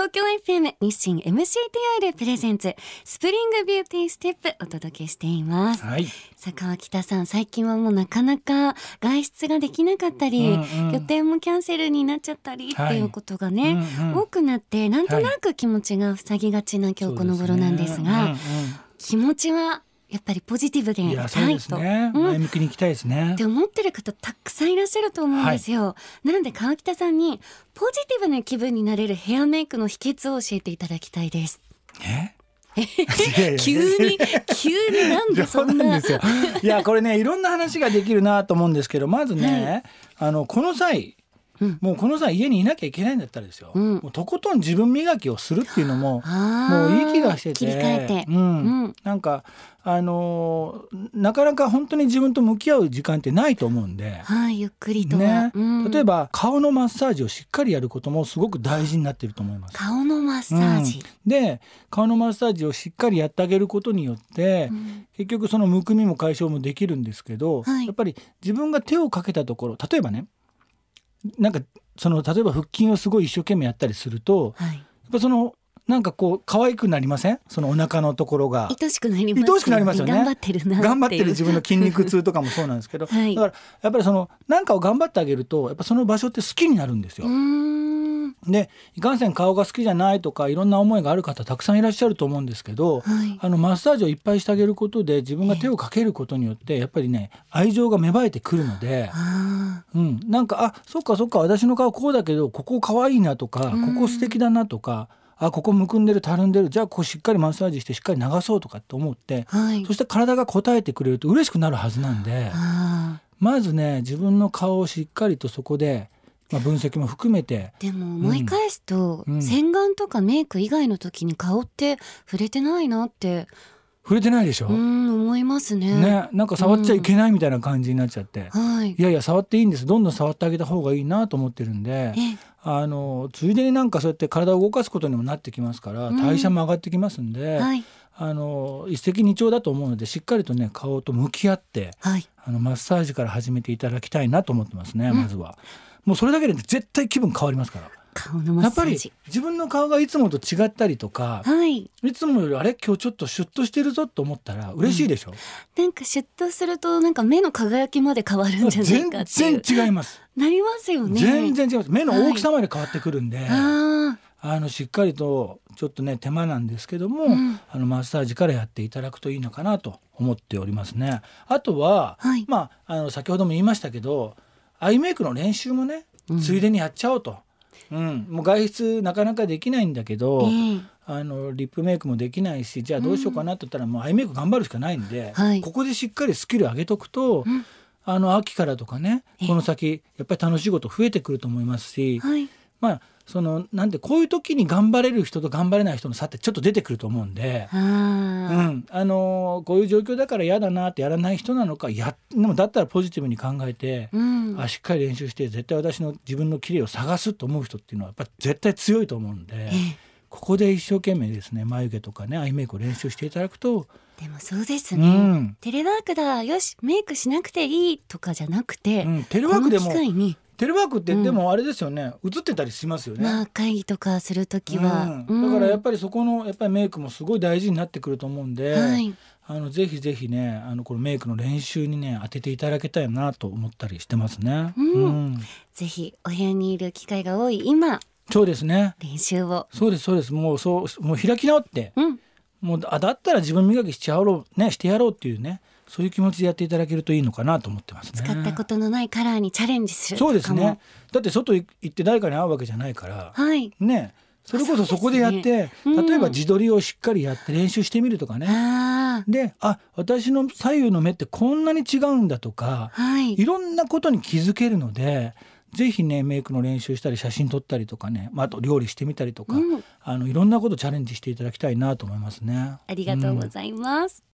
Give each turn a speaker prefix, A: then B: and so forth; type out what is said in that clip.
A: 東京 FM 日清 MCTR プレゼンツスプリングビューティーステップお届けしています、
B: はい。
A: 河北さん最近はもうなかなか外出ができなかったり、
B: うんうん。
A: 予定もキャンセルになっちゃったりっていうことがね、
B: うんうん。
A: 多くなってなんとなく気持ちが塞ぎがちな今日この頃なんですが気持ちはやっぱりポジティブでい
B: いやそうで前向きに行きたいですね。
A: って。思ってる方たくさんいらっしゃると思うんですよ、なので川北さんにポジティブな気分になれるヘアメイクの秘訣を教えていただきたいです。
B: え？
A: 急に？急になんでそんな？
B: いやこれねいろんな話ができるなと思うんですけどまずね、あのこの際、
A: うん。
B: もうこの際家にいなきゃいけないんだったらですよ、
A: うん。
B: もうとことん自分磨きをするっていうのももういい気がしてて。
A: 切り替えて、
B: うん。
A: うん。
B: なんかあのーなかなか本当に自分と向き合う時間ってないと思うんで。
A: はいゆっくりとは、
B: ね。
A: うん。
B: 例えば顔のマッサージをしっかりやることもすごく大事になっていると思います。
A: 顔のマッサージ、
B: うん。で顔のマッサージをしっかりやってあげることによって、
A: うん。
B: 結局そのむくみも解消もできるんですけど、
A: はい。
B: やっぱり自分が手をかけたところ例えばねなんかその例えば腹筋をすごい一生懸命やったりすると
A: はい。
B: やっぱそのなんかこう可愛くなりません？そのお腹のところが。
A: 愛しくなります
B: 愛おしくなりますよね。
A: 頑張ってるな
B: 頑張ってる自分の筋肉痛とかもそうなんですけど、
A: はい。
B: だからやっぱりその何かを頑張ってあげるとやっぱその場所って好きになるんですよ。でいかんせん顔が好きじゃないとかいろんな思いがある方たくさんいらっしゃると思うんですけど、
A: はい。
B: あのマッサージをいっぱいしてあげることで自分が手をかけることによってやっぱりね愛情が芽生えてくるので、
A: あ
B: うん、なんかあそっかそっか私の顔こうだけどここ可愛いなとか
A: うん。
B: ここ素敵だなとかあここむくんでるたるんでるじゃあここしっかりマッサージしてしっかり流そうとかって思って
A: ーはい。
B: そして体が応えてくれると嬉しくなるはずなんで
A: あ
B: まずね自分の顔をしっかりとそこで、まあ、分析も含めて。
A: ーでも思い返すと、
B: うん。
A: 洗顔とかメイク以外の時に顔って触れてないなって。
B: 触れてないでしょ、
A: うん思いますね。
B: ね、なんか触っちゃいけないみたいな感じになっちゃって、
A: はい。
B: いやいや触っていいんです。どんどん触ってあげた方がいいなと思ってるんで。
A: え。
B: あのついでになんかそうやって体を動かすことにもなってきますから
A: うん。
B: 代謝も上がってきますんで、
A: はい。
B: あの一石二鳥だと思うのでしっかりとね顔と向き合って
A: はい。
B: あのマッサージから始めていただきたいなと思ってますね、
A: うん。
B: まずは。もうそれだけで絶対気分変わりますから。
A: 顔のマ
B: やっぱり自分の顔がいつもと違ったりとか、
A: はい
B: いつもよりあれ？今日ちょっとシュッとしてるぞと思ったら嬉しいでしょ？
A: なんかシュッとするとなんか目の輝きまで変わるんじゃない
B: 全
A: かっていう
B: 然違います。
A: なりますよね
B: 全然違います。目の大きさまで変わってくるんで、
A: あ
B: あのしっかりとちょっとね手間なんですけども、
A: うん
B: あのマッサージからやっていただくといいのかなと思っておりますね。あとは、
A: はい
B: まああの先ほども言いましたけど、アイメイクの練習もね
A: うん。
B: ついでにやっちゃおうと。うん、もう外出なかなかできないんだけど、
A: ええ。
B: あのリップメイクもできないしじゃあどうしようかなって言ったら、もうアイメイク頑張るしかないんで、
A: はい。
B: ここでしっかりスキル上げとくと、
A: うん。
B: あの秋からとかね
A: ええ。
B: この先やっぱり楽しいこと増えてくると思いますし、
A: はい
B: まあそのなんでこういう時に頑張れる人と頑張れない人の差ってちょっと出てくると思うんで。う
A: あ
B: ん、あのーこういう状況だから嫌だなってやらない人なのかやでもだったらポジティブに考えて、
A: ーうん。
B: あしっかり練習して絶対私の自分の綺麗を探すと思う人っていうのはやっぱり絶対強いと思うんで、
A: ええ。
B: ここで一生懸命ですね眉毛とかねアイメイクを練習していただくと、
A: でもそうです
B: う
A: ね、
B: ん。
A: テレワークだよしメイクしなくていいとかじゃなくて、
B: うん、テレワークで
A: こ
B: もテレワークって
A: うん。
B: でもあれですよね、映ってたりしますよね。
A: まあ会議とかするときは、
B: うん、だからやっ
A: ぱ
B: ぱりそこのやっぱりメイクもすごい大事になってくると思うんで、
A: はい。
B: あのぜひぜひねあのこのメイクの練習にね当てていただけたいなと思ったりしてますね。
A: うん。ぜひお部屋にいる機会が多い今。
B: そうですね。
A: 練習を。
B: そうですそうです。もうそうもう開き直って
A: うん。
B: もうあだったら自分磨きしちゃおうねしてやろうっていうねそういう気持ちでやっていただけるといいのかなと思ってますね。
A: 使ったことのないカラーにチャレンジする
B: そうですね。だって外行って誰かに会うわけじゃないから。
A: はい
B: ねそれこそそこでやって、
A: ねうん
B: 例えば自撮りをしっかりやって練習してみるとかね。
A: あ
B: であ私の左右の目ってこんなに違うんだとか
A: あはい
B: いろんなことに気づけるのでぜひねメイクの練習したり写真撮ったりとかね、まあ、あと料理してみたりとか、
A: うん
B: あのいろんなことチャレンジしていただきたいなと思いますね。
A: ありがとうございます、